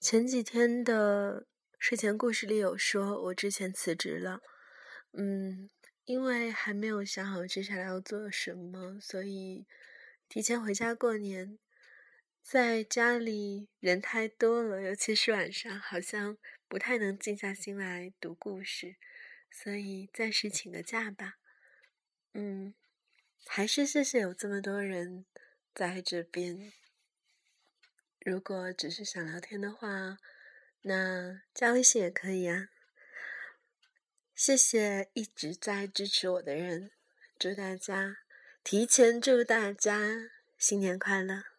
前几天的睡前故事里有说，我之前辞职了，嗯，因为还没有想好接下来要做什么，所以提前回家过年。在家里人太多了，尤其是晚上，好像不太能静下心来读故事，所以暂时请个假吧。嗯，还是谢谢有这么多人在这边。如果只是想聊天的话，那加微信也可以啊。谢谢一直在支持我的人，祝大家提前祝大家新年快乐。